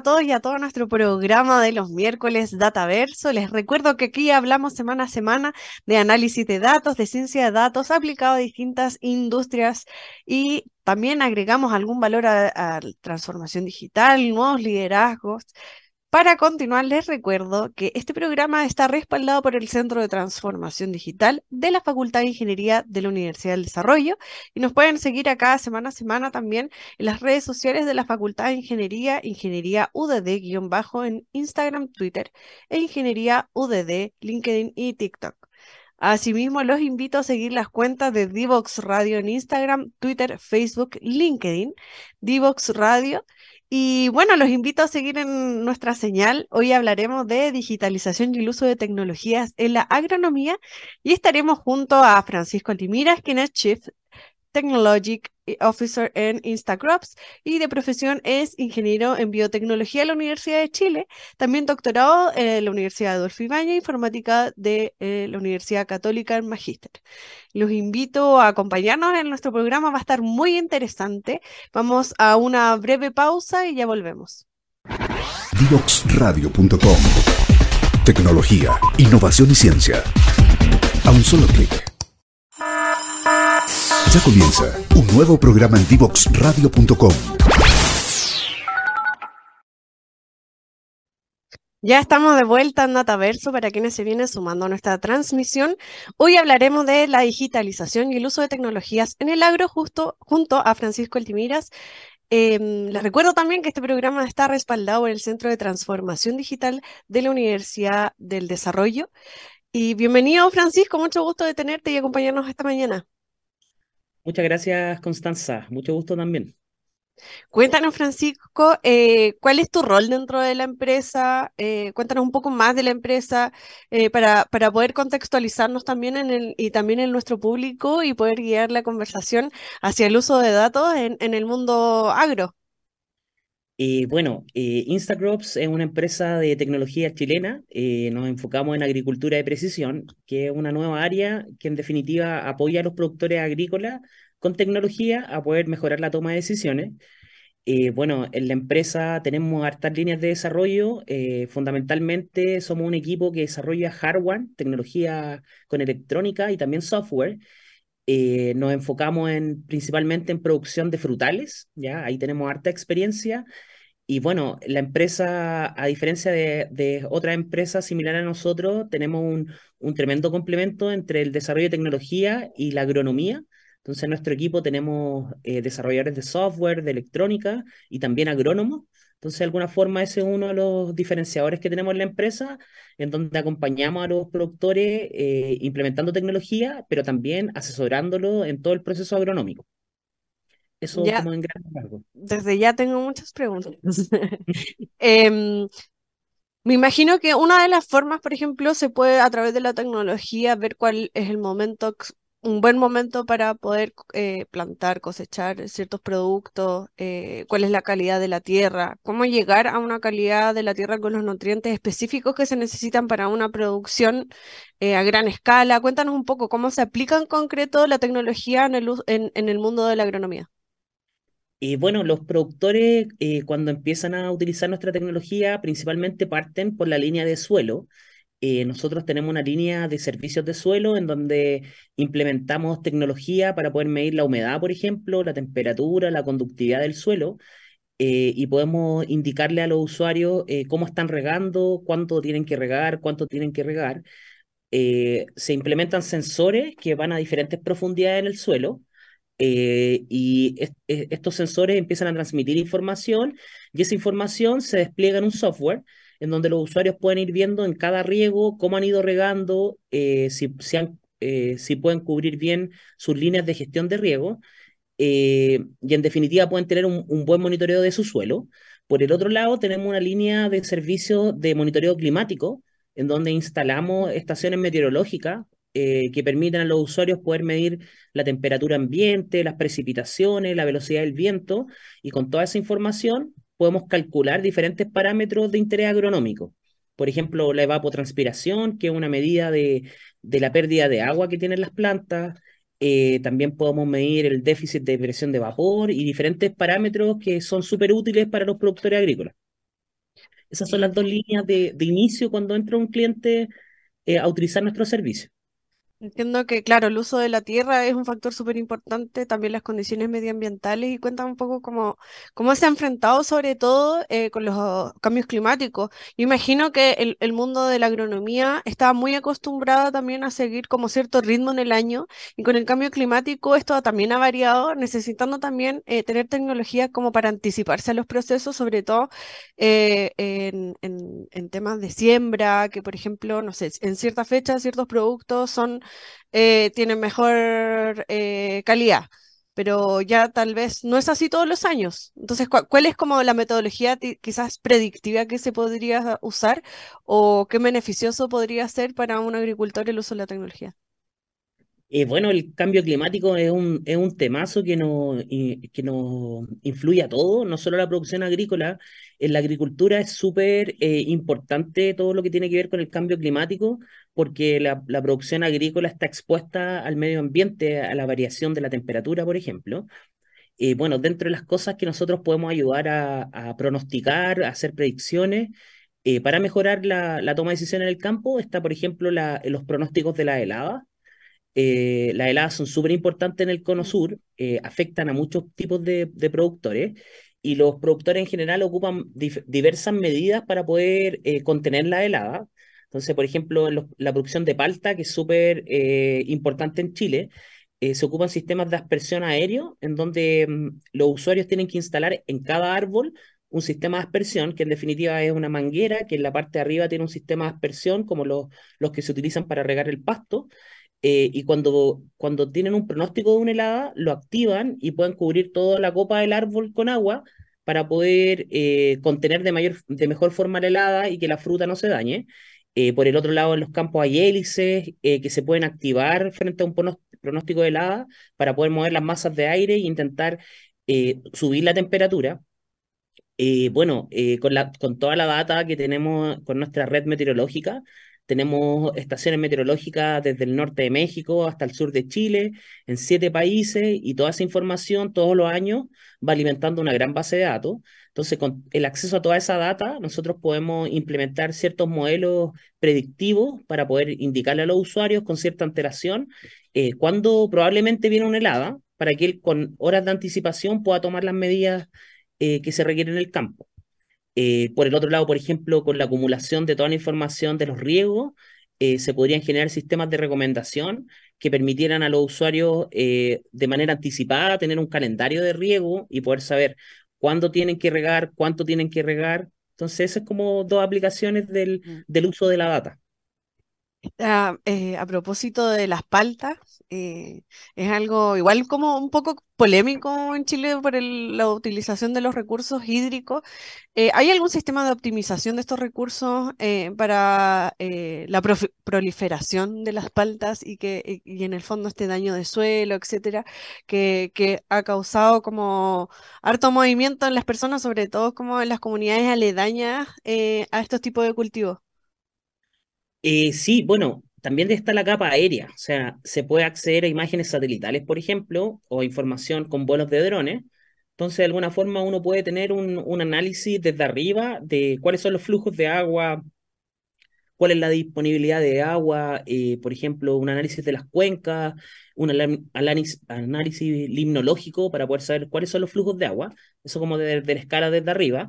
a todos y a todo nuestro programa de los miércoles Dataverso. Les recuerdo que aquí hablamos semana a semana de análisis de datos, de ciencia de datos aplicado a distintas industrias y también agregamos algún valor a, transformación digital, nuevos liderazgos, para continuar, les recuerdo que este programa está respaldado por el Centro de Transformación Digital de la Facultad de Ingeniería de la Universidad del Desarrollo y nos pueden seguir acá semana a semana también en las redes sociales de la Facultad de Ingeniería, Ingeniería UDD-bajo en Instagram, Twitter e Ingeniería UDD, LinkedIn y TikTok. Asimismo, los invito a seguir las cuentas de Divox Radio en Instagram, Twitter, Facebook, LinkedIn, Divox Radio y bueno, los invito a seguir en nuestra señal. Hoy hablaremos de digitalización y el uso de tecnologías en la agronomía y estaremos junto a Francisco Altimiras, quien es Chief Technology Officer en Instacrops y de profesión es ingeniero en biotecnología de la Universidad de Chile, también doctorado en la Universidad de Adolfo Ibañez, informática de eh, la Universidad Católica en Magíster. Los invito a acompañarnos en nuestro programa, va a estar muy interesante. Vamos a una breve pausa y ya volvemos. Tecnología, innovación y ciencia. A un solo clic ya comienza un nuevo programa en Divoxradio.com. Ya estamos de vuelta en Dataverso para quienes se vienen sumando a nuestra transmisión. Hoy hablaremos de la digitalización y el uso de tecnologías en el agro justo junto a Francisco Altimiras. Em, les recuerdo también que este programa está respaldado por el Centro de Transformación Digital de la Universidad del Desarrollo. Y bienvenido, Francisco, mucho gusto de tenerte y acompañarnos esta mañana. Muchas gracias, Constanza. Mucho gusto también. Cuéntanos, Francisco, eh, ¿cuál es tu rol dentro de la empresa? Eh, cuéntanos un poco más de la empresa eh, para, para, poder contextualizarnos también en el, y también en nuestro público y poder guiar la conversación hacia el uso de datos en, en el mundo agro. Eh, bueno, eh, Instacrops es una empresa de tecnología chilena. Eh, nos enfocamos en agricultura de precisión, que es una nueva área que en definitiva apoya a los productores agrícolas con tecnología a poder mejorar la toma de decisiones. bueno, en la empresa tenemos hartas líneas de desarrollo. fundamentalmente somos un equipo que desarrolla hardware, tecnología con electrónica y también software. nos enfocamos en, principalmente en producción de frutales, ¿ya? Ahí tenemos harta experiencia y bueno, la empresa, a diferencia de, otras empresas similares a nosotros, tenemos un, tremendo complemento entre el desarrollo de tecnología y la agronomía. Entonces, en nuestro equipo tenemos eh, desarrolladores de software, de electrónica y también agrónomos. Entonces, de alguna forma, ese es uno de los diferenciadores que tenemos en la empresa, en donde acompañamos a los productores eh, implementando tecnología, pero también asesorándolo en todo el proceso agronómico. Eso como en gran largo. Desde ya tengo muchas preguntas. Em, me imagino que una de las formas, por ejemplo, se puede a través de la tecnología ver cuál es el momento, un buen momento para poder eh, plantar, cosechar ciertos productos, eh, cuál es la calidad de la tierra, cómo llegar a una calidad de la tierra con los nutrientes específicos que se necesitan para una producción eh, a gran escala. Cuéntanos un poco cómo se aplica en concreto la tecnología en el, en el mundo de la agronomía. Y bueno, los productores eh, cuando empiezan a utilizar nuestra tecnología principalmente parten por la línea de suelo. Eh, nosotros tenemos una línea de servicios de suelo en donde implementamos tecnología para poder medir la humedad, por ejemplo, la temperatura, la conductividad del suelo. Eh, y podemos indicarle a los usuarios cómo están regando, cuánto tienen que regar, cuánto tienen que regar. se implementan sensores que van a diferentes profundidades en el suelo eh, y estos sensores empiezan a transmitir información y esa información se despliega en un software en donde los usuarios pueden ir viendo en cada riego cómo han ido regando, eh, si, eh, si, pueden cubrir bien sus líneas de gestión de riego y en definitiva pueden tener un, un, buen monitoreo de su suelo. Por el otro lado, tenemos una línea de servicio de monitoreo climático en donde instalamos estaciones meteorológicas eh, que permitan a los usuarios poder medir la temperatura ambiente, las precipitaciones, la velocidad del viento, y con toda esa información podemos calcular diferentes parámetros de interés agronómico. Por ejemplo, la evapotranspiración, que es una medida de, la pérdida de agua que tienen las plantas. Eh, también podemos medir el déficit de presión de vapor y diferentes parámetros que son súper útiles para los productores agrícolas. Esas son las dos líneas de, de inicio cuando entra un cliente eh, a utilizar nuestro servicio. Entiendo que, claro, el uso de la tierra es un factor súper importante, también las condiciones medioambientales y cuenta un poco cómo, cómo se ha enfrentado sobre todo eh, con los cambios climáticos. Yo imagino que el, mundo de la agronomía estaba muy acostumbrado también a seguir como cierto ritmo en el año y con el cambio climático esto también ha variado, necesitando también eh, tener tecnología como para anticiparse a los procesos, sobre todo eh, en, en, temas de siembra, que por ejemplo, no sé, en cierta fecha ciertos productos son eh, tienen mejor eh, calidad, pero ya tal vez no es así todos los años. Entonces, ¿cuál es como la metodología quizás predictiva que se podría usar o qué beneficioso podría ser para un agricultor el uso de la tecnología? Eh, bueno, el cambio climático es un, es un temazo que nos, que nos influye a todo, no solo a la producción agrícola. En la agricultura es súper eh, importante todo lo que tiene que ver con el cambio climático, porque la, la, producción agrícola está expuesta al medio ambiente, a la variación de la temperatura, por ejemplo. Eh, bueno, dentro de las cosas que nosotros podemos ayudar a, a pronosticar, a hacer predicciones, para mejorar la, la, toma de decisiones en el campo, está, por ejemplo, la, los pronósticos de la helada eh, las heladas son súper importantes en el cono sur, eh, afectan a muchos tipos de, productores y los productores en general ocupan diversas medidas para poder eh, contener la helada. Entonces, por ejemplo, la producción de palta, que es súper importante en Chile, se ocupan sistemas de aspersión aéreo en donde mm, los usuarios tienen que instalar en cada árbol un sistema de aspersión, que en definitiva es una manguera, que en la parte de arriba tiene un sistema de aspersión, como los, los que se utilizan para regar el pasto, eh, y cuando, cuando tienen un pronóstico de una helada, lo activan y pueden cubrir toda la copa del árbol con agua para poder eh, contener de, mayor, de mejor forma la helada y que la fruta no se dañe. Eh, por el otro lado, en los campos hay hélices que se pueden activar frente a un pronóstico de helada para poder mover las masas de aire e intentar subir la temperatura. bueno, con, la, con toda la data que tenemos con nuestra red meteorológica, tenemos estaciones meteorológicas desde el norte de México hasta el sur de Chile, en siete países, y toda esa información todos los años va alimentando una gran base de datos. Entonces, con el acceso a toda esa data, nosotros podemos implementar ciertos modelos predictivos para poder indicarle a los usuarios con cierta antelación eh, cuándo probablemente viene una helada, para que él con horas de anticipación pueda tomar las medidas eh, que se requieren en el campo. Eh, por el otro lado, por ejemplo, con la acumulación de toda la información de los riegos, eh, se podrían generar sistemas de recomendación que permitieran a los usuarios eh, de manera anticipada tener un calendario de riego y poder saber cuándo tienen que regar, cuánto tienen que regar. Entonces, esas es como dos aplicaciones del, mm. del uso de la data. Ah, eh, a propósito de las paltas, eh, es algo igual como un poco polémico en Chile por la utilización de los recursos hídricos. Eh, ¿hay algún sistema de optimización de estos recursos para la proliferación de las paltas y que y en el fondo este daño de suelo, etcétera, que, que ha causado como harto movimiento en las personas, sobre todo como en las comunidades aledañas a estos tipos de cultivos? Eh, sí, bueno, también está la capa aérea, o sea, se puede acceder a imágenes satelitales, por ejemplo, o información con vuelos de drones. Entonces, de alguna forma, uno puede tener un, análisis desde arriba de cuáles son los flujos de agua, cuál es la disponibilidad de agua, eh, por ejemplo, un análisis de las cuencas, un análisis, limnológico para poder saber cuáles son los flujos de agua, eso como de, de la escala desde arriba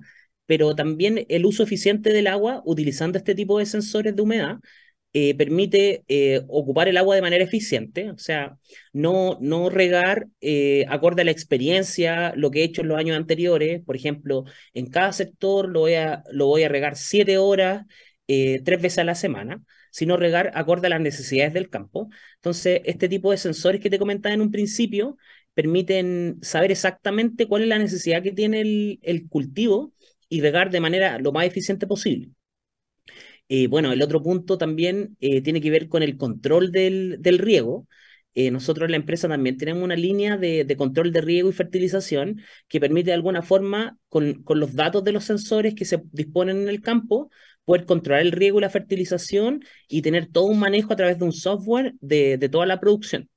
pero también el uso eficiente del agua utilizando este tipo de sensores de humedad eh, permite eh, ocupar el agua de manera eficiente, o sea, no, no regar eh, acorde a la experiencia, lo que he hecho en los años anteriores, por ejemplo, en cada sector lo voy a, lo voy a regar siete horas, tres veces a la semana, sino regar acorde a las necesidades del campo. Entonces, este tipo de sensores que te comentaba en un principio permiten saber exactamente cuál es la necesidad que tiene el, el cultivo y regar de manera lo más eficiente posible. Eh, bueno, el otro punto también eh, tiene que ver con el control del, del riego. Eh, nosotros en la empresa también tenemos una línea de, de, control de riego y fertilización que permite de alguna forma, con, con, los datos de los sensores que se disponen en el campo, poder controlar el riego y la fertilización y tener todo un manejo a través de un software de, de toda la producción.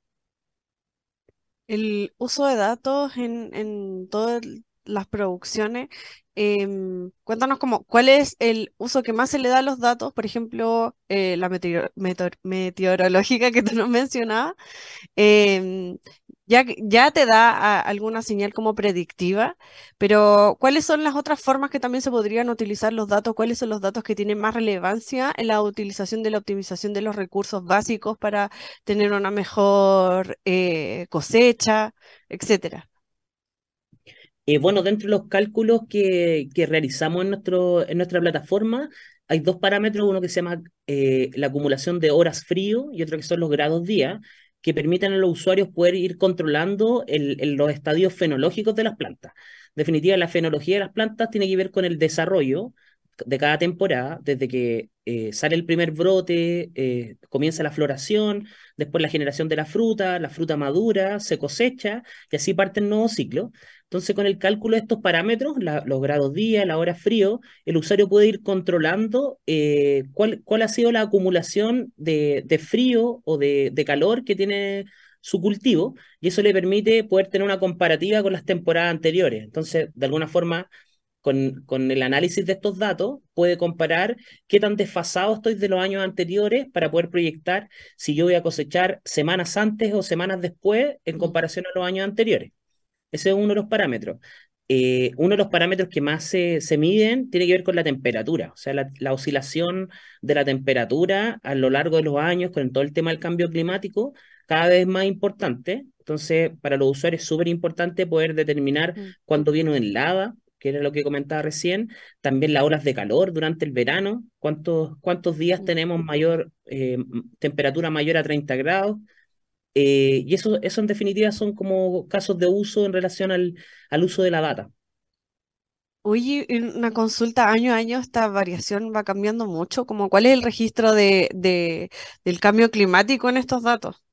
El uso de datos en, en todo el las producciones, em, cuéntanos como, cuál es el uso que más se le da a los datos, por ejemplo, eh, la meteorológica que tú nos mencionabas, em, ya, ya te da alguna señal como predictiva, pero ¿cuáles son las otras formas que también se podrían utilizar los datos? ¿Cuáles son los datos que tienen más relevancia en la utilización de la optimización de los recursos básicos para tener una mejor eh, cosecha, etcétera? Eh, bueno, dentro de los cálculos que, realizamos en, nuestro, en nuestra plataforma, hay dos parámetros, uno que se llama eh, la acumulación de horas frío y otro que son los grados día, que permiten a los usuarios poder ir controlando los estadios fenológicos de las plantas. En definitiva, la fenología de las plantas tiene que ver con el desarrollo de cada temporada, desde que eh, sale el primer brote, comienza la floración, después la generación de la fruta, la fruta madura, se cosecha y así parte el nuevo ciclo. Entonces, con el cálculo de estos parámetros, los grados día, la hora frío, el usuario puede ir controlando eh, cuál, cuál, ha sido la acumulación de, de frío o de, de calor que tiene su cultivo y eso le permite poder tener una comparativa con las temporadas anteriores. Entonces, de alguna forma, con, con, el análisis de estos datos, puede comparar qué tan desfasado estoy de los años anteriores para poder proyectar si yo voy a cosechar semanas antes o semanas después en comparación a los años anteriores. Ese es uno de los parámetros. Eh, uno de los parámetros que más se, se, miden tiene que ver con la temperatura, o sea, la, la, oscilación de la temperatura a lo largo de los años con todo el tema del cambio climático, cada vez más importante. Entonces, para los usuarios es súper importante poder determinar cuándo viene una helada, que era lo que comentaba recién, también las horas de calor durante el verano, cuántos, cuántos días tenemos mayor eh, temperatura mayor a 30 grados. Eh, y eso, eso en definitiva son como casos de uso en relación al, al uso de la data. Oye, una consulta año a año, esta variación va cambiando mucho, como cuál es el registro de, de, del cambio climático en estos datos.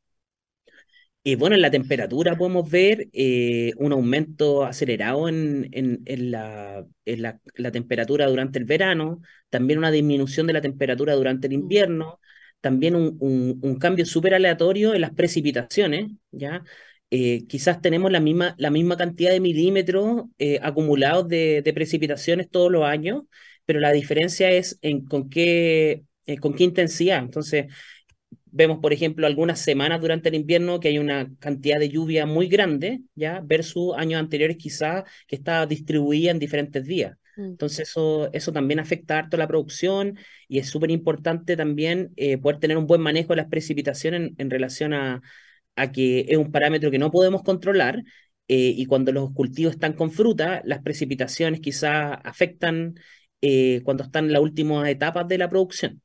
Y bueno, en la temperatura podemos ver eh, un aumento acelerado en, en, en, la, en la, la, temperatura durante el verano, también una disminución de la temperatura durante el mm. invierno, también un, un, cambio súper aleatorio en las precipitaciones, ¿ya? Eh, quizás tenemos la misma, la misma cantidad de milímetros eh, acumulados de, de, precipitaciones todos los años, pero la diferencia es en con qué, eh, con qué intensidad. Entonces, Vemos, por ejemplo, algunas semanas durante el invierno que hay una cantidad de lluvia muy grande, ¿ya? Versus años anteriores quizás que está distribuida en diferentes días. Mm. Entonces eso, eso también afecta harto la producción y es súper importante también eh, poder tener un buen manejo de las precipitaciones en, relación a, a, que es un parámetro que no podemos controlar eh, y cuando los cultivos están con fruta, las precipitaciones quizás afectan eh, cuando están en las últimas etapas de la producción.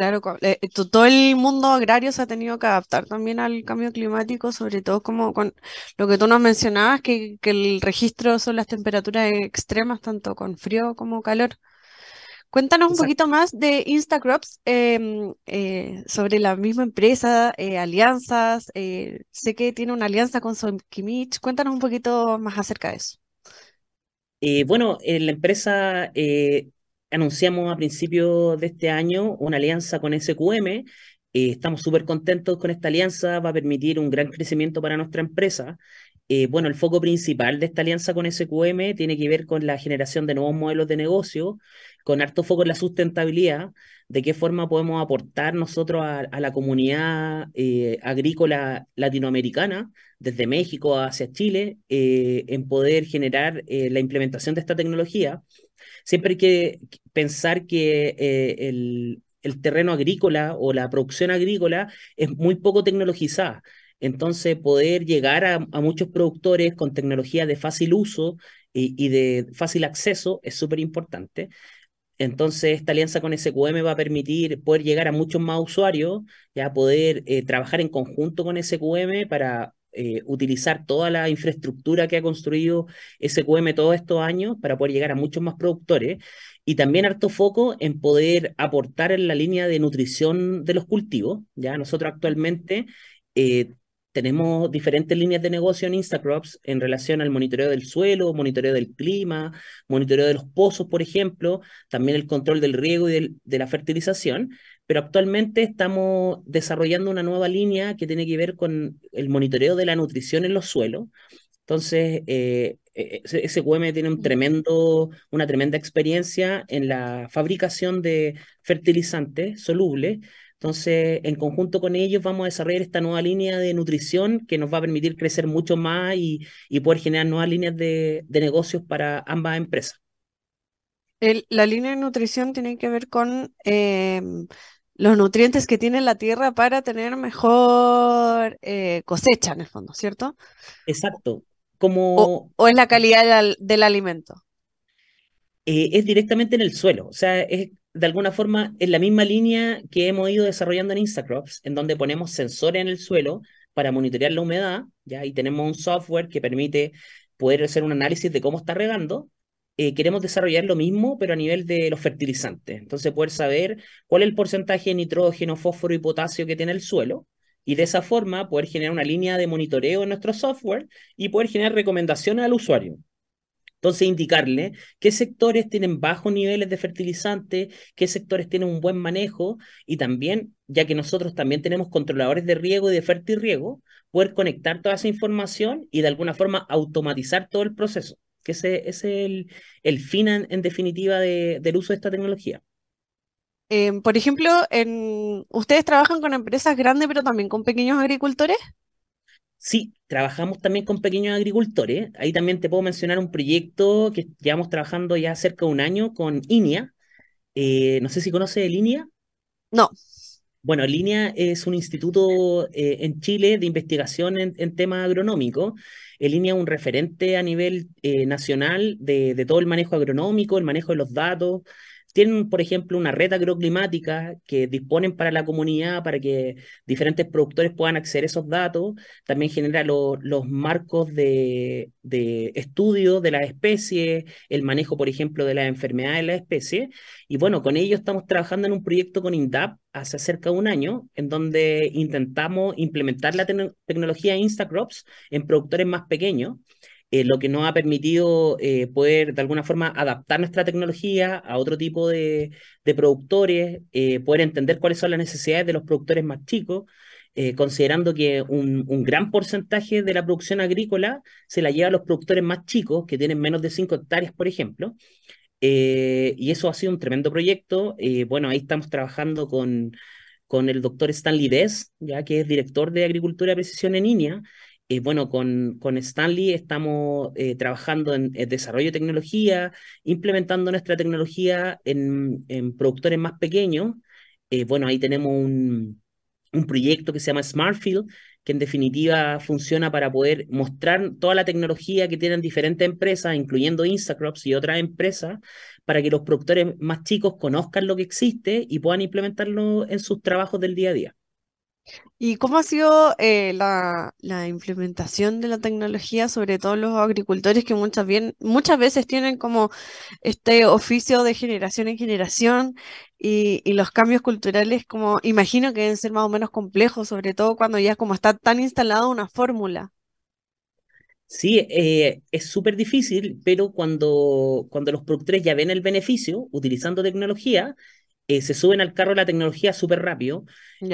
Claro, eh, todo el mundo agrario se ha tenido que adaptar también al cambio climático, sobre todo como con lo que tú nos mencionabas, que, que el registro son las temperaturas extremas, tanto con frío como calor. Cuéntanos un poquito más de Instacrops, em, eh, sobre la misma empresa, eh, alianzas. sé que tiene una alianza con Kimich. Cuéntanos un poquito más acerca de eso. bueno, la empresa anunciamos a principios de este año una alianza con SQM. Eh, estamos súper contentos con esta alianza, va a permitir un gran crecimiento para nuestra empresa. Eh, bueno, el foco principal de esta alianza con SQM tiene que ver con la generación de nuevos modelos de negocio, con harto foco en la sustentabilidad, de qué forma podemos aportar nosotros a, la comunidad eh, agrícola latinoamericana, desde México hacia Chile, en poder generar la implementación de esta tecnología siempre que pensar que eh, el, terreno agrícola o la producción agrícola es muy poco tecnologizada. Entonces, poder llegar a, muchos productores con tecnología de fácil uso y, de fácil acceso es súper importante. Entonces, esta alianza con SQM va a permitir poder llegar a muchos más usuarios, ya poder eh, trabajar en conjunto con SQM para eh, utilizar toda la infraestructura que ha construido SQM todos estos años para poder llegar a muchos más productores y también harto foco en poder aportar en la línea de nutrición de los cultivos. Ya nosotros actualmente eh, tenemos diferentes líneas de negocio en Instacrops en relación al monitoreo del suelo, monitoreo del clima, monitoreo de los pozos, por ejemplo, también el control del riego y de la fertilización pero actualmente estamos desarrollando una nueva línea que tiene que ver con el monitoreo de la nutrición en los suelos. Entonces, eh, eh, SQM tiene un tremendo, una tremenda experiencia en la fabricación de fertilizantes solubles. Entonces, en conjunto con ellos vamos a desarrollar esta nueva línea de nutrición que nos va a permitir crecer mucho más y, y poder generar nuevas líneas de, de negocios para ambas empresas. El- la línea de nutrición tiene que ver con em, los nutrientes que tiene la tierra para tener mejor eh, cosecha, en el fondo, ¿cierto? Exacto. O, Como o es la calidad del, al- del alimento. eh, es directamente en el suelo. O sea, es de alguna forma en la misma línea que hemos ido desarrollando en Instacrops, en donde ponemos sensores en el suelo para monitorear la humedad, ¿ya? Y tenemos un software que permite poder hacer un análisis de cómo está regando. Eh, queremos desarrollar lo mismo, pero a nivel de los fertilizantes. Entonces, poder saber cuál es el porcentaje de nitrógeno, fósforo y potasio que tiene el suelo. Y de esa forma poder generar una línea de monitoreo en nuestro software y poder generar recomendaciones al usuario. Entonces, indicarle qué sectores tienen bajos niveles de fertilizante, qué sectores tienen un buen manejo y también, ya que nosotros también tenemos controladores de riego y de fertirriego, poder conectar toda esa información y de alguna forma automatizar todo el proceso, que ese, es el, el fin en, en definitiva de- del uso de esta tecnología. Em, por ejemplo, en, ustedes trabajan con empresas grandes, pero también con pequeños agricultores. Sí, trabajamos también con pequeños agricultores. Ahí también te puedo mencionar un proyecto que llevamos trabajando ya cerca de un año con INEA. Eh, no sé si conoce el INEA. No. Bueno, Línea es un instituto eh, en Chile de investigación en, en temas agronómicos. Línea es un referente a nivel eh, nacional de, de todo el manejo agronómico, el manejo de los datos. Tienen, por ejemplo, una red agroclimática que disponen para la comunidad, para que diferentes productores puedan acceder a esos datos. También genera lo- los marcos de, de estudio de las especies, el manejo, por ejemplo, de las enfermedades de las especies. Y bueno, con ello estamos trabajando en un proyecto con INDAP hace cerca de un año, en donde intentamos implementar la tecno- tecnología Instacrops en productores más pequeños, eh, lo que nos ha permitido eh, poder de alguna forma adaptar nuestra tecnología a otro tipo de, de productores, eh, poder entender cuáles son las necesidades de los productores más chicos. eh, considerando que un, gran porcentaje de la producción agrícola se la lleva a los productores más chicos, que tienen menos de 5 hectáreas, por ejemplo, y eso ha sido un tremendo proyecto. Bueno, ahí estamos trabajando con, con el doctor Stanley Dess, ya que es director de Agricultura de Precisión en INEA. Bueno, con, con Stanley estamos eh, trabajando en, desarrollo de tecnología, implementando nuestra tecnología en, en productores más pequeños. Eh, bueno, ahí tenemos un, un proyecto que se llama Smartfield, que en definitiva funciona para poder mostrar toda la tecnología que tienen diferentes empresas, incluyendo Instacrops y otras empresas, para que los productores más chicos conozcan lo que existe y puedan implementarlo en sus trabajos del día a día. ¿Y cómo ha sido eh, la, implementación de la tecnología, sobre todo los agricultores que muchas, veces tienen como este oficio de generación en generación y, y los cambios culturales como imagino que deben ser más o menos complejos, sobre todo cuando ya como está tan instalada una fórmula? Sí, eh, es súper difícil, pero cuando, cuando los productores ya ven el beneficio utilizando tecnología, eh, se suben al carro de la tecnología súper rápido.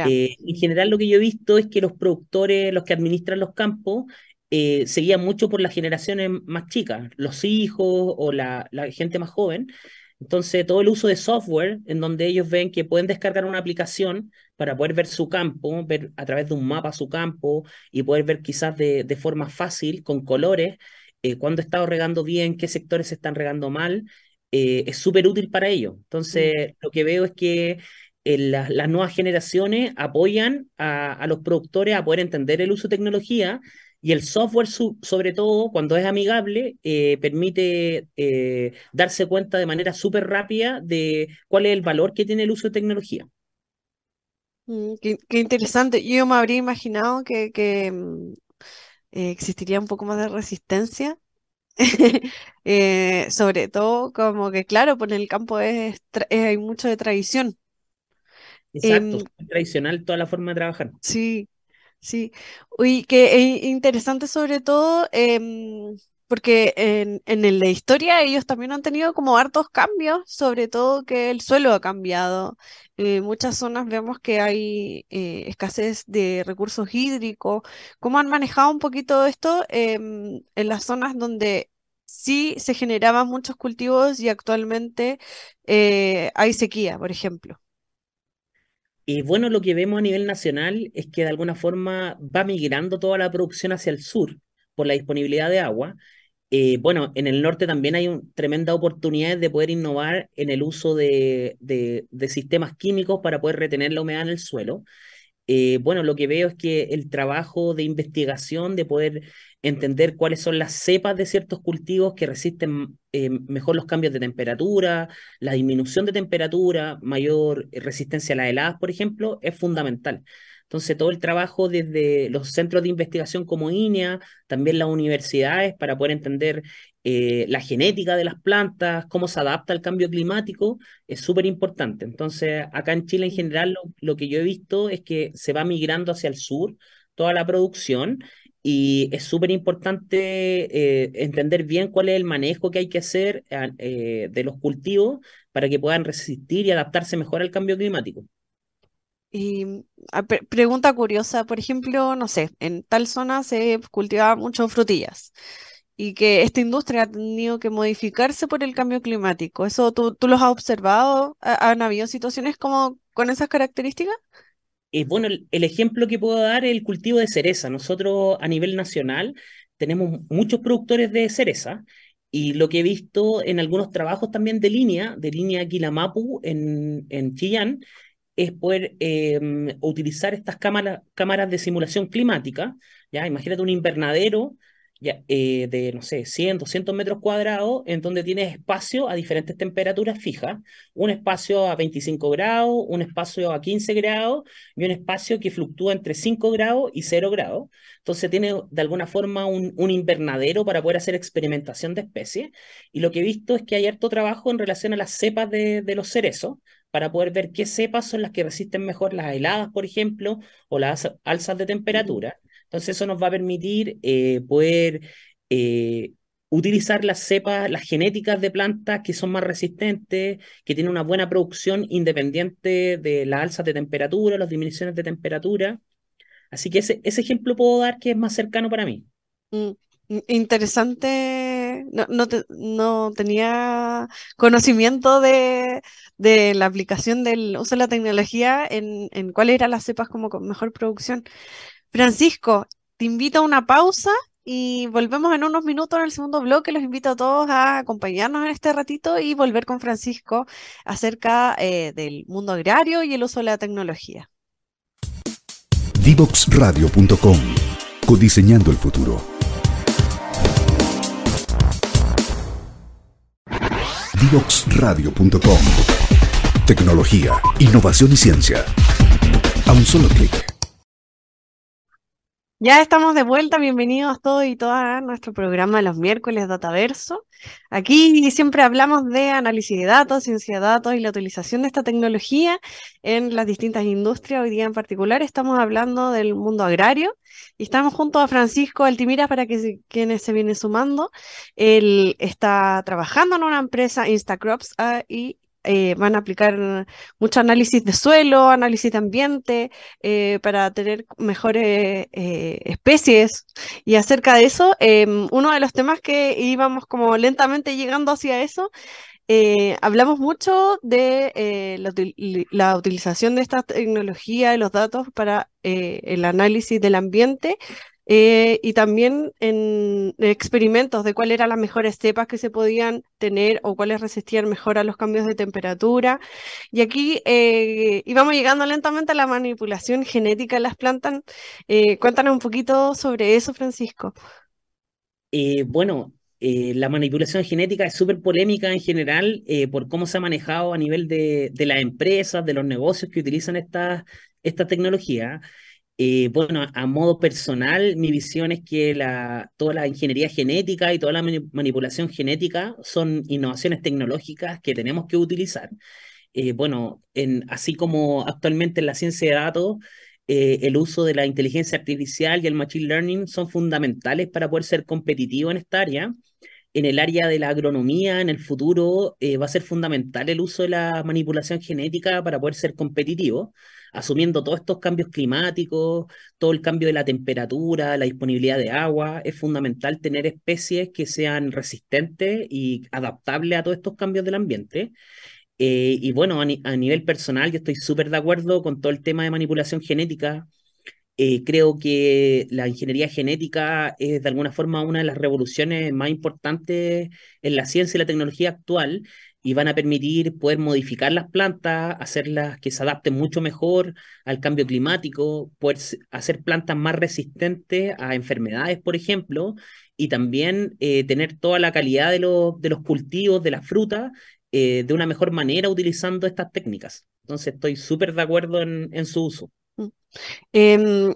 Eh, en general lo que yo he visto es que los productores, los que administran los campos, eh, se guían mucho por las generaciones más chicas, los hijos o la, la gente más joven. Entonces, todo el uso de software, en donde ellos ven que pueden descargar una aplicación para poder ver su campo, ver a través de un mapa su campo y poder ver quizás de, de forma fácil, con colores, eh, cuándo está regando bien, qué sectores se están regando mal, eh, es súper útil para ellos. Entonces, lo que veo es que eh, la- las nuevas generaciones apoyan a, a los productores a poder entender el uso de tecnología y el software, su- sobre todo, cuando es amigable, eh, permite eh, darse cuenta de manera súper rápida de cuál es el valor que tiene el uso de tecnología. Mm, qué, qué interesante. Yo me habría imaginado que, que, mm, existiría un poco más de resistencia. Eh, sobre todo como que claro, pues en el campo es, eh, hay mucho de tradición. Exacto, súper tradicional toda la forma de trabajar. sí, sí. Uy, que es interesante sobre todo em, porque en, en la historia ellos también han tenido como hartos cambios, sobre todo que el suelo ha cambiado. En muchas zonas vemos que hay eh, escasez de recursos hídricos. ¿Cómo han manejado un poquito esto em, en las zonas donde sí se generaban muchos cultivos y actualmente eh, hay sequía, por ejemplo. Y bueno, lo que vemos a nivel nacional es que de alguna forma va migrando toda la producción hacia el sur por la disponibilidad de agua. Eh, bueno, en el norte también hay un, tremenda oportunidad de poder innovar en el uso de, sistemas químicos para poder retener la humedad en el suelo. Eh, bueno, lo que veo es que el trabajo de investigación, de poder entender cuáles son las cepas de ciertos cultivos que resisten eh, mejor los cambios de temperatura, la disminución de temperatura, mayor resistencia a las heladas, por ejemplo, es fundamental. Entonces, todo el trabajo desde los centros de investigación como INEA, también las universidades, para poder entender eh, la genética de las plantas, cómo se adapta al cambio climático, es súper importante. Entonces, acá en Chile en general, lo, que yo he visto es que se va migrando hacia el sur toda la producción y es súper importante eh, entender bien cuál es el manejo que hay que hacer eh, de los cultivos para que puedan resistir y adaptarse mejor al cambio climático. Ah, pregunta curiosa, por ejemplo, no sé, en tal zona se cultivaban mucho frutillas y que esta industria ha tenido que modificarse por el cambio climático. ¿Eso tú, tú los has observado? ¿Han habido situaciones como con esas características? Eh, bueno, el, ejemplo que puedo dar es el cultivo de cereza. Nosotros a nivel nacional tenemos muchos productores de cereza y lo que he visto en algunos trabajos también de línea, de línea Quilamapu en, en Chillán, es poder em, utilizar estas cámaras, cámaras de simulación climática. ¿ya? Imagínate un invernadero ya, eh, de, no sé, 100, 200 metros cuadrados, en donde tienes espacio a diferentes temperaturas fijas, un espacio a 25 grados, un espacio a 15 grados y un espacio que fluctúa entre 5 grados y 0 grados. Entonces tiene de alguna forma un, un invernadero para poder hacer experimentación de especies. Y lo que he visto es que hay harto trabajo en relación a las cepas de, de los cerezos, para poder ver qué cepas son las que resisten mejor las heladas, por ejemplo, o las alzas de temperatura. Entonces eso nos va a permitir eh, poder eh, utilizar las cepas, las genéticas de plantas que son más resistentes, que tienen una buena producción independiente de las alzas de temperatura, las disminuciones de temperatura. Así que ese, ese ejemplo puedo dar que es más cercano para mí. Mm, interesante, no, no, tenía conocimiento de, de, la aplicación del uso de la tecnología en, en cuáles eran las cepas como con mejor producción. Francisco, te invito a una pausa y volvemos en unos minutos en el segundo bloque. Los invito a todos a acompañarnos en este ratito y volver con Francisco acerca eh, del mundo agrario y el uso de la tecnología. Divoxradio.com Codiseñando el futuro. Divoxradio.com Tecnología, innovación y ciencia. A un solo clic. Ya estamos de vuelta, bienvenidos todos y todas a nuestro programa de los miércoles Dataverso. Aquí siempre hablamos de análisis de datos, ciencia de datos y la utilización de esta tecnología en las distintas industrias. Hoy día en particular estamos hablando del mundo agrario y estamos junto a Francisco Altimira para que quienes se vienen sumando. Él está trabajando en una empresa Instacrops ah, y eh, van a aplicar mucho análisis de suelo, análisis de ambiente, eh, para tener mejores eh, especies. Y acerca de eso, em, uno de los temas que íbamos como lentamente llegando hacia eso, hablamos mucho de la, utilización de esta tecnología y los datos para el análisis del ambiente eh, y también en experimentos de cuáles eran las mejores cepas que se podían tener o cuáles resistían mejor a los cambios de temperatura. Y aquí eh, íbamos llegando lentamente a la manipulación genética de las plantas. Eh, cuéntanos un poquito sobre eso, Francisco. bueno, la manipulación genética es súper polémica en general por cómo se ha manejado a nivel de, de, las empresas, de los negocios que utilizan esta, esta tecnología. Eh, bueno, a modo personal, mi visión es que la, toda la ingeniería genética y toda la manipulación genética son innovaciones tecnológicas que tenemos que utilizar. Eh, bueno, en, así como actualmente en la ciencia de datos, eh, el uso de la inteligencia artificial y el machine learning son fundamentales para poder ser competitivo en esta área. en el área de la agronomía, en el futuro, eh, va a ser fundamental el uso de la manipulación genética para poder ser competitivo, asumiendo todos estos cambios climáticos, todo el cambio de la temperatura, la disponibilidad de agua. Es fundamental tener especies que sean resistentes y adaptables a todos estos cambios del ambiente. Eh, y bueno, a, nivel personal, yo estoy súper de acuerdo con todo el tema de manipulación genética. Eh, creo que la ingeniería genética es de alguna forma una de las revoluciones más importantes en la ciencia y la tecnología actual y van a permitir poder modificar las plantas, hacerlas que se adapten mucho mejor al cambio climático, poder hacer plantas más resistentes a enfermedades, por ejemplo, y también eh, tener toda la calidad de los, de los cultivos, de las frutas, eh, de una mejor manera utilizando estas técnicas. Entonces estoy súper de acuerdo en, en su uso. Eh,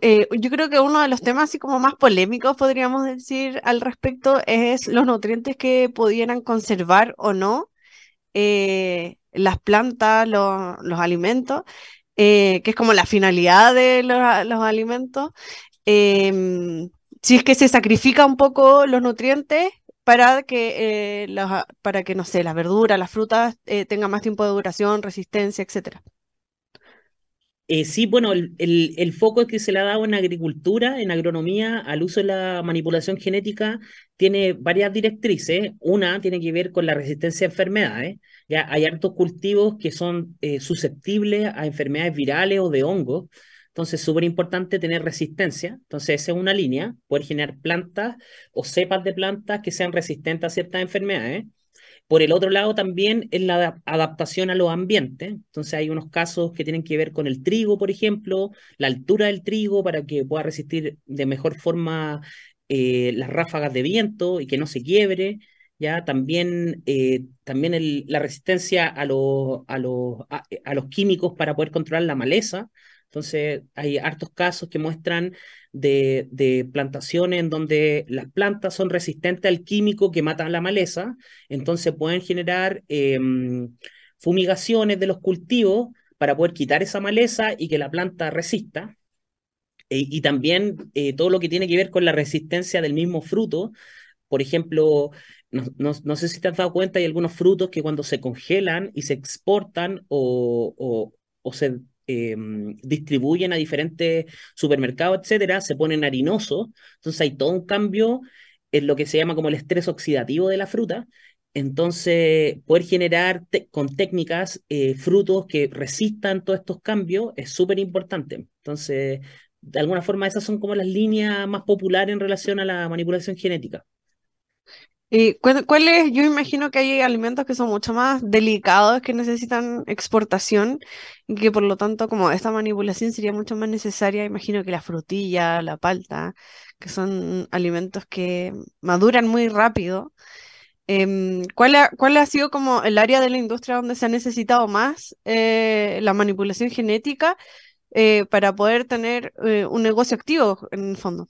eh, yo creo que uno de los temas así como más polémicos, podríamos decir, al respecto es los nutrientes que pudieran conservar o no eh, las plantas, los alimentos, eh, que es como la finalidad de los, alimentos. Em, si es que se sacrifica un poco los nutrientes para que, para que no sé, las verduras, las frutas tengan más tiempo de duración, resistencia, etcétera. Eh, sí, bueno, el, el, foco que se le ha dado en agricultura, en agronomía, al uso de la manipulación genética, tiene varias directrices. Una tiene que ver con la resistencia a enfermedades. Ya hay hartos cultivos que son eh, susceptibles a enfermedades virales o de hongos. Entonces, es súper importante tener resistencia. Entonces, esa es una línea, poder generar plantas o cepas de plantas que sean resistentes a ciertas enfermedades. Por el otro lado, también es la adaptación a los ambientes. Entonces, hay unos casos que tienen que ver con el trigo, por ejemplo, la altura del trigo para que pueda resistir de mejor forma eh, las ráfagas de viento y que no se quiebre. Ya también, eh, también la resistencia a, a, a los químicos para poder controlar la maleza. Entonces, hay hartos casos que muestran de, plantaciones en donde las plantas son resistentes al químico que mata la maleza, entonces pueden generar em, fumigaciones de los cultivos para poder quitar esa maleza y que la planta resista. E, y también eh, todo lo que tiene que ver con la resistencia del mismo fruto. Por ejemplo, no, sé si te has dado cuenta, hay algunos frutos que cuando se congelan y se exportan o, o se Em, distribuyen a diferentes supermercados, etcétera, se ponen harinosos. Entonces hay todo un cambio en lo que se llama como el estrés oxidativo de la fruta. Entonces, poder generar con técnicas eh, frutos que resistan todos estos cambios es súper importante. Entonces, de alguna forma, esas son como las líneas más populares en relación a la manipulación genética. ¿Y cuáles? Yo imagino que hay alimentos que son mucho más delicados, que necesitan exportación y que por lo tanto, como esta manipulación sería mucho más necesaria, imagino que la frutilla, la palta, que son alimentos que maduran muy rápido. Em, ¿cuál, ha, ¿Cuál ha sido como el área de la industria donde se ha necesitado más eh, la manipulación genética eh, para poder tener eh, un negocio activo en el fondo?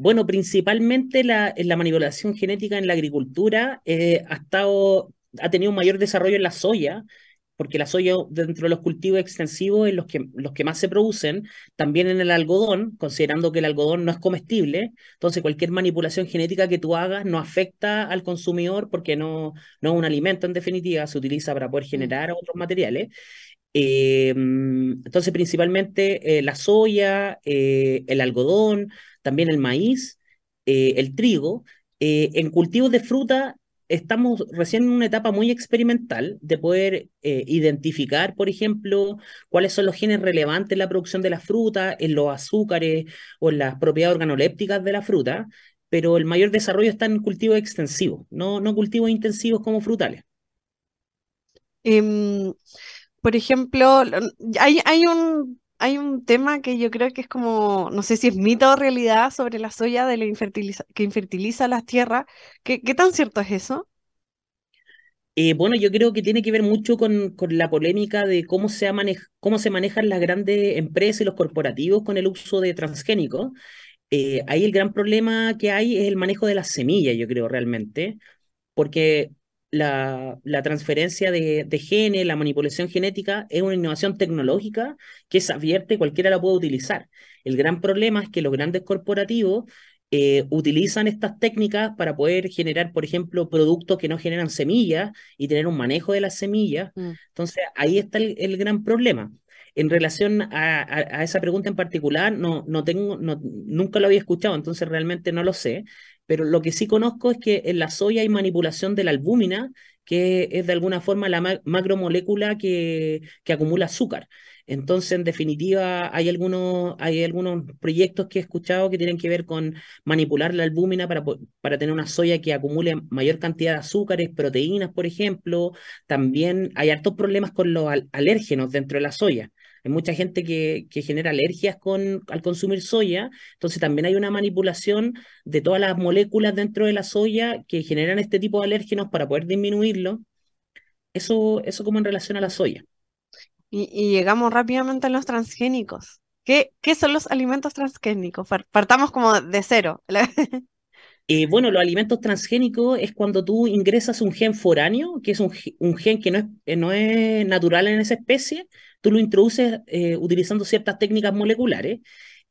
Bueno, principalmente la, la manipulación genética en la agricultura eh, ha, estado, ha tenido un mayor desarrollo en la soya, porque la soya dentro de los cultivos extensivos es los que, los que más se producen, también en el algodón, considerando que el algodón no es comestible, entonces cualquier manipulación genética que tú hagas no afecta al consumidor porque no, no es un alimento en definitiva, se utiliza para poder mm. generar otros materiales. Eh, entonces, principalmente eh, la soya, el algodón, también el maíz, eh, el trigo. Eh, en cultivos de fruta estamos recién en una etapa muy experimental de poder eh, identificar, por ejemplo, cuáles son los genes relevantes en la producción de la fruta, en los azúcares o en las propiedades organolépticas de la fruta, pero el mayor desarrollo está en cultivos extensivos, no, no cultivos intensivos como frutales. Em, por ejemplo, hay, hay un hay un tema que yo creo que es como, no sé si es mito o realidad sobre la soya de la que infertiliza las tierras. ¿Qué, tan cierto es eso? Eh, bueno, yo creo que tiene que ver mucho con, la polémica de cómo se, cómo se manejan las grandes empresas y los corporativos con el uso de transgénicos. Eh, ahí el gran problema que hay es el manejo de las semillas, yo creo realmente, porque la, transferencia de, genes, la manipulación genética, es una innovación tecnológica que es abierta y cualquiera la puede utilizar. El gran problema es que los grandes corporativos eh, utilizan estas técnicas para poder generar, por ejemplo, productos que no generan semillas y tener un manejo de las semillas. Mm. Entonces, ahí está el, gran problema. En relación a, esa pregunta en particular, no, no tengo, no, nunca lo había escuchado, entonces realmente no lo sé, pero lo que sí conozco es que en la soya hay manipulación de la albúmina, que es de alguna forma la macromolécula que, acumula azúcar. Entonces, en definitiva, hay algunos, hay algunos proyectos que he escuchado que tienen que ver con manipular la albúmina para, para tener una soya que acumule mayor cantidad de azúcares, proteínas, por ejemplo. También hay hartos problemas con los alérgenos dentro de la soya. Hay mucha gente que, que, genera alergias con, al consumir soya, entonces también hay una manipulación de todas las moléculas dentro de la soya que generan este tipo de alérgenos para poder disminuirlo. Eso, eso como en relación a la soya. Y, llegamos rápidamente a los transgénicos. ¿Qué, ¿Qué son los alimentos transgénicos? Partamos como de cero. Eh, bueno, los alimentos transgénicos es cuando tú ingresas un gen foráneo, que es un, un gen que no es, eh, no es natural en esa especie, tú lo introduces eh, utilizando ciertas técnicas moleculares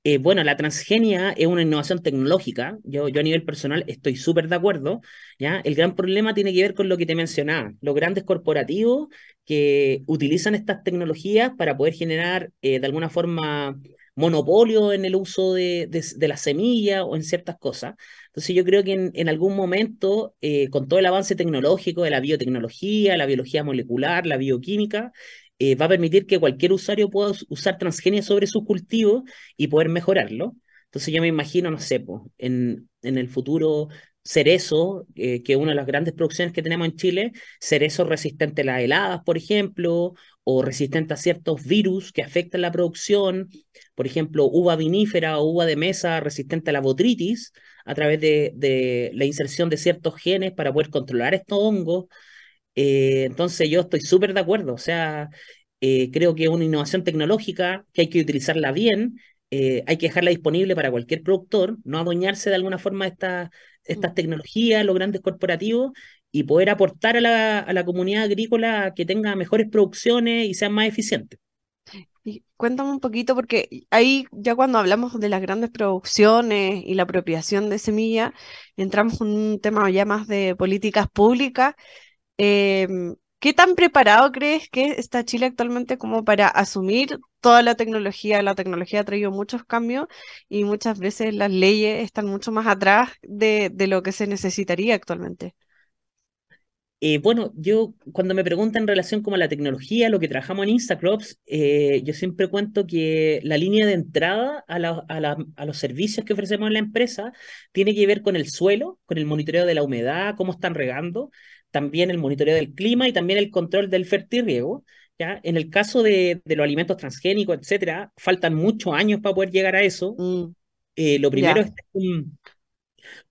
eh, bueno, la transgenia es una innovación tecnológica. Yo, yo a nivel personal estoy súper de acuerdo. ¿ya? El gran problema tiene que ver con lo que te mencionaba, los grandes corporativos que utilizan estas tecnologías para poder generar eh, de alguna forma monopolio en el uso de, de, la semilla o en ciertas cosas. Entonces yo creo que en, algún momento, con todo el avance tecnológico de la biotecnología, la biología molecular, la bioquímica, eh, va a permitir que cualquier usuario pueda usar transgenia sobre sus cultivos y poder mejorarlo. Entonces yo me imagino, no sé, en, en el futuro cerezo, eh, que es una de las grandes producciones que tenemos en Chile, cerezo resistente a las heladas, por ejemplo, o resistente a ciertos virus que afectan la producción, por ejemplo, uva vinífera o uva de mesa resistente a la botritis, a través de, de la inserción de ciertos genes para poder controlar estos hongos. Eh, entonces yo estoy súper de acuerdo, o sea, eh, creo que es una innovación tecnológica que hay que utilizarla bien, eh, hay que dejarla disponible para cualquier productor, no adueñarse de alguna forma de estas estas mm. tecnologías, los grandes corporativos, y poder aportar a la, a la comunidad agrícola que tenga mejores producciones y sean más eficientes. Y cuéntame un poquito, porque ahí ya cuando hablamos de las grandes producciones y la apropiación de semilla, entramos en un tema ya más de políticas públicas Em, ¿qué tan preparado crees que está Chile actualmente como para asumir toda la tecnología? La tecnología ha traído muchos cambios y muchas veces las leyes están mucho más atrás de, lo que se necesitaría actualmente. Eh, bueno, yo cuando me preguntan en relación como a la tecnología, lo que trabajamos en Instacrops, eh, yo siempre cuento que la línea de entrada a, a, los servicios que ofrecemos en la empresa tiene que ver con el suelo, con el monitoreo de la humedad, cómo están regando, también el monitoreo del clima y también el control del fertirriego. ¿ya? En el caso de, los alimentos transgénicos, etcétera, faltan muchos años para poder llegar a eso. Mm. Eh, lo primero es un,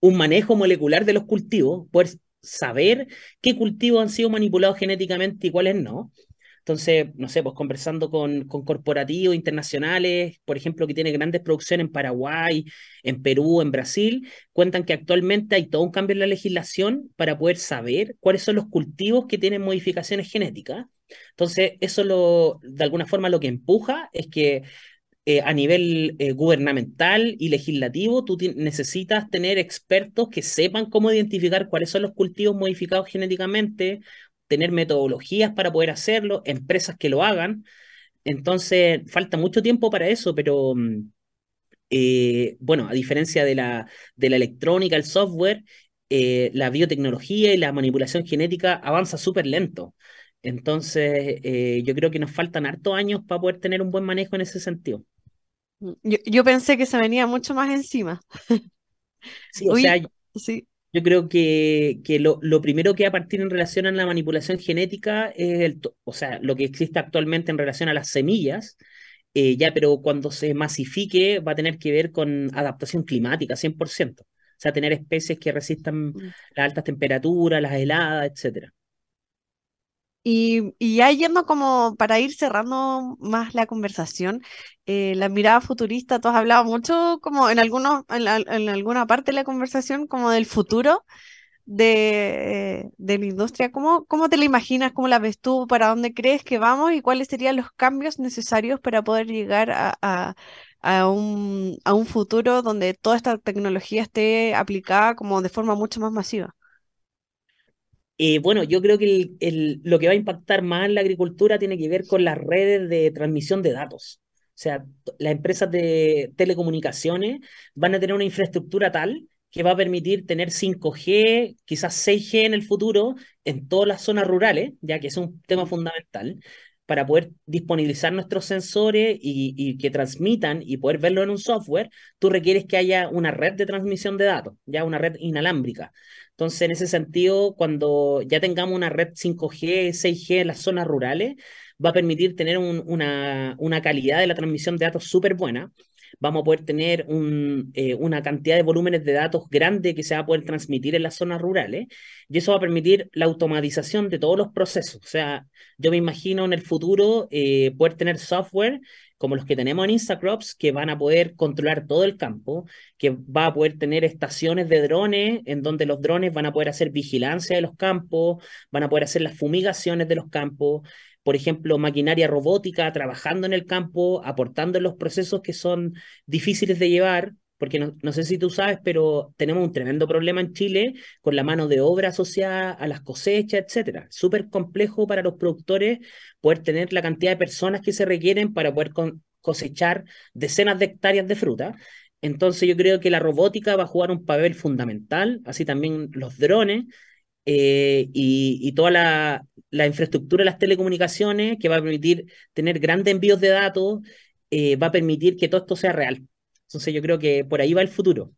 un, manejo molecular de los cultivos, poder saber qué cultivos han sido manipulados genéticamente y cuáles no. Entonces, no sé, pues conversando con, corporativos internacionales, por ejemplo, que tienen grandes producciones en Paraguay, en Perú, en Brasil, cuentan que actualmente hay todo un cambio en la legislación para poder saber cuáles son los cultivos que tienen modificaciones genéticas. Entonces, eso lo, de alguna forma lo que empuja es que eh, a nivel eh, gubernamental y legislativo, tú necesitas tener expertos que sepan cómo identificar cuáles son los cultivos modificados genéticamente, tener metodologías para poder hacerlo, empresas que lo hagan. Entonces, falta mucho tiempo para eso, pero mm, eh, bueno, a diferencia de la, de la electrónica, el software, eh, la biotecnología y la manipulación genética avanza súper lento. Entonces, eh, yo creo que nos faltan hartos años para poder tener un buen manejo en ese sentido. Yo, yo pensé que se venía mucho más encima. Sí, o sea, sí. Yo creo que, que lo, lo, primero que va a partir en relación a la manipulación genética es el, o sea, lo que existe actualmente en relación a las semillas, eh, ya, pero cuando se masifique va a tener que ver con adaptación climática, 100%. O sea, tener especies que resistan mm. las altas temperaturas, las heladas, etcétera. Y, ya yendo como para ir cerrando más la conversación, eh, la mirada futurista, tú has hablado mucho como en, algunos, en, alguna parte de la conversación como del futuro de, de la industria. ¿Cómo, ¿Cómo te la imaginas? ¿Cómo la ves tú? ¿Para dónde crees que vamos? ¿Y cuáles serían los cambios necesarios para poder llegar a, a, a un, a un futuro donde toda esta tecnología esté aplicada como de forma mucho más masiva? Eh, bueno, yo creo que el, lo que va a impactar más la agricultura tiene que ver con las redes de transmisión de datos. O sea, las empresas de telecomunicaciones van a tener una infraestructura tal que va a permitir tener 5G, quizás 6G en el futuro, en todas las zonas rurales, ya que es un tema fundamental, para poder disponibilizar nuestros sensores y, que transmitan y poder verlo en un software, tú requieres que haya una red de transmisión de datos, ya una red inalámbrica. Entonces, en ese sentido, cuando ya tengamos una red 5G, 6G en las zonas rurales, va a permitir tener una, una calidad de la transmisión de datos súper buena. Vamos a poder tener eh, una cantidad de volúmenes de datos grande que se va a poder transmitir en las zonas rurales y eso va a permitir la automatización de todos los procesos. O sea, yo me imagino en el futuro eh, poder tener software como los que tenemos en Instacrops, que van a poder controlar todo el campo, que va a poder tener estaciones de drones, en donde los drones van a poder hacer vigilancia de los campos, van a poder hacer las fumigaciones de los campos, por ejemplo, maquinaria robótica trabajando en el campo, aportando en los procesos que son difíciles de llevar, porque no, sé si tú sabes, pero tenemos un tremendo problema en Chile con la mano de obra asociada a las cosechas, etcétera. Súper complejo para los productores poder tener la cantidad de personas que se requieren para poder cosechar decenas de hectáreas de fruta. Entonces yo creo que la robótica va a jugar un papel fundamental, así también los drones, eh, y, toda la, infraestructura de las telecomunicaciones que va a permitir tener grandes envíos de datos, eh, va a permitir que todo esto sea real. Entonces yo creo que por ahí va el futuro.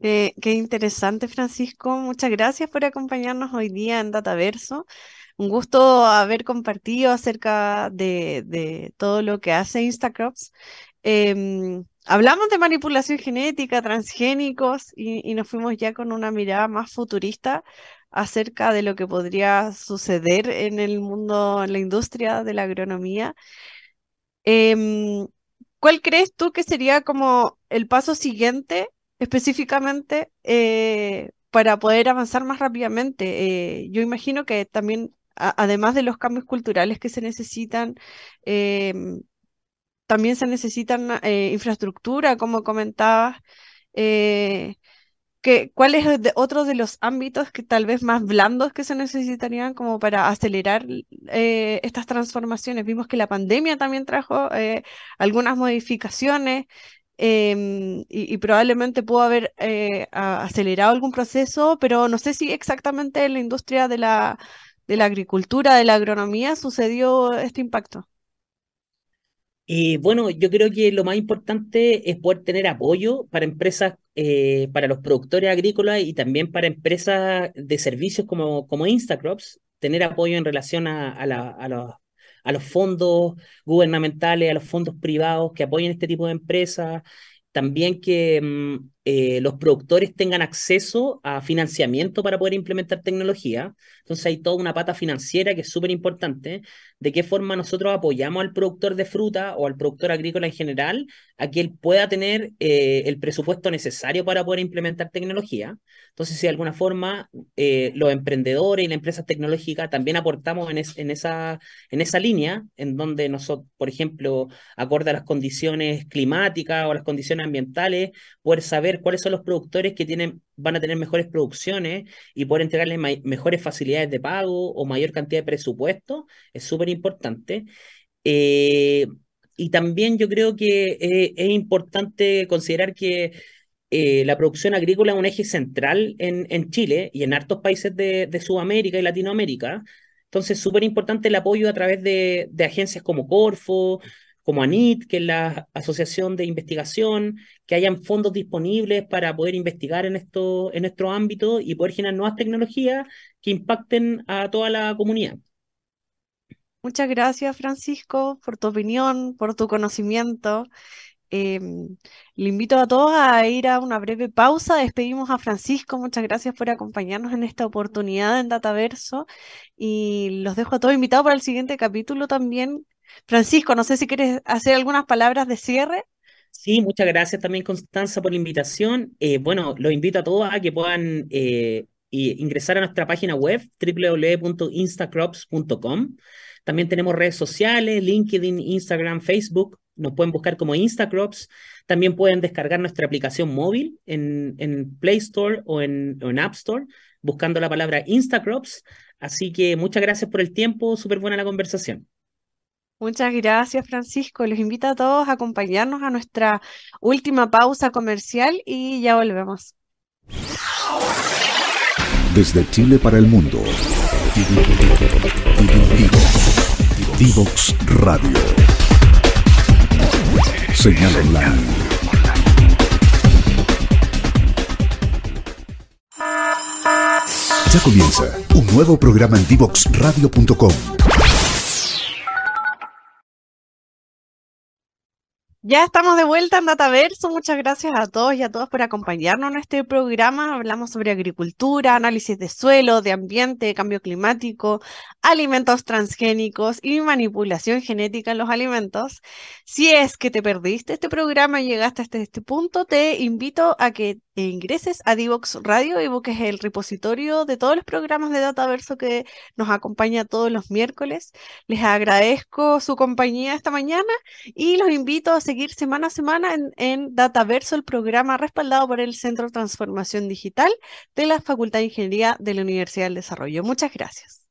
qué interesante, Francisco. Muchas gracias por acompañarnos hoy día en Dataverso. Un gusto haber compartido acerca de, todo lo que hace Instacrops. Em, Hablamos de manipulación genética, transgénicos y, nos fuimos ya con una mirada más futurista acerca de lo que podría suceder en el mundo, en la industria de la agronomía. Em, ¿cuál crees tú que sería como el paso siguiente específicamente eh, para poder avanzar más rápidamente? Eh, yo imagino que también, además de los cambios culturales que se necesitan, em, también se necesitan eh, infraestructura, como comentabas. Eh, que, ¿Cuál es otro de los ámbitos que tal vez más blandos que se necesitarían como para acelerar eh, estas transformaciones? Vimos que la pandemia también trajo algunas modificaciones em, y, probablemente pudo haber acelerado algún proceso, pero no sé si exactamente en la industria de la, de la agricultura, de la agronomía, sucedió este impacto. Y bueno, yo creo que lo más importante es poder tener apoyo para empresas, eh, para los productores agrícolas y también para empresas de servicios como, como Instacrops, tener apoyo en relación a, a, la, a, los, a los fondos gubernamentales, a los fondos privados que apoyen este tipo de empresas, también que mm, eh, los productores tengan acceso a financiamiento para poder implementar tecnología. Entonces hay toda una pata financiera que es súper importante. De qué forma nosotros apoyamos al productor de fruta o al productor agrícola en general a que él pueda tener eh, el presupuesto necesario para poder implementar tecnología. Entonces, si de alguna forma eh, los emprendedores y las empresas tecnológicas también aportamos en, en, esa, en esa línea, en donde nosotros, por ejemplo, acorde a las condiciones climáticas o las condiciones ambientales, poder saber cuáles son los productores que tienen, van a tener mejores producciones y poder entregarles mejores facilidades de pago o mayor cantidad de presupuesto, es súper importante. Eh, y también yo creo que eh, es importante considerar que eh, la producción agrícola es un eje central en, en Chile y en hartos países de, de Sudamérica y Latinoamérica. Entonces, súper importante el apoyo a través de, de agencias como Corfo, como ANIT, que es la Asociación de Investigación, que hayan fondos disponibles para poder investigar en, esto, en nuestro ámbito y poder generar nuevas tecnologías que impacten a toda la comunidad. Muchas gracias, Francisco, por tu opinión, por tu conocimiento. Em, le invito a todos a ir a una breve pausa. Despedimos a Francisco. Muchas gracias por acompañarnos en esta oportunidad en Dataverso. Y los dejo a todos invitados para el siguiente capítulo también Francisco, no sé si quieres hacer algunas palabras de cierre. Sí, muchas gracias también, Constanza, por la invitación. Eh, bueno, los invito a todos a que puedan eh, ingresar a nuestra página web www.instacrops.com. También tenemos redes sociales, LinkedIn, Instagram, Facebook. Nos pueden buscar como Instacrops. También pueden descargar nuestra aplicación móvil en, Play Store o en, o en App Store, buscando la palabra Instacrops. Así que muchas gracias por el tiempo. Súper buena la conversación. Muchas gracias, Francisco. Los invito a todos a acompañarnos a nuestra última pausa comercial y ya volvemos. Desde Chile para el mundo. Divox Radio. Señal online. Ya comienza un nuevo programa en divoxradio.com Ya estamos de vuelta en Dataverso. Muchas gracias a todos y a todas por acompañarnos en este programa. Hablamos sobre agricultura, análisis de suelo, de ambiente, cambio climático, alimentos transgénicos y manipulación genética en los alimentos. Si es que te perdiste este programa y llegaste hasta este punto, te invito a que ingreses a Divox Radio y busques el repositorio de todos los programas de Dataverso que nos acompaña todos los miércoles. Les agradezco su compañía esta mañana y los invito a seguir semana a semana en, en Dataverso, el programa respaldado por el Centro de Transformación Digital de la Facultad de Ingeniería de la Universidad del Desarrollo. Muchas gracias.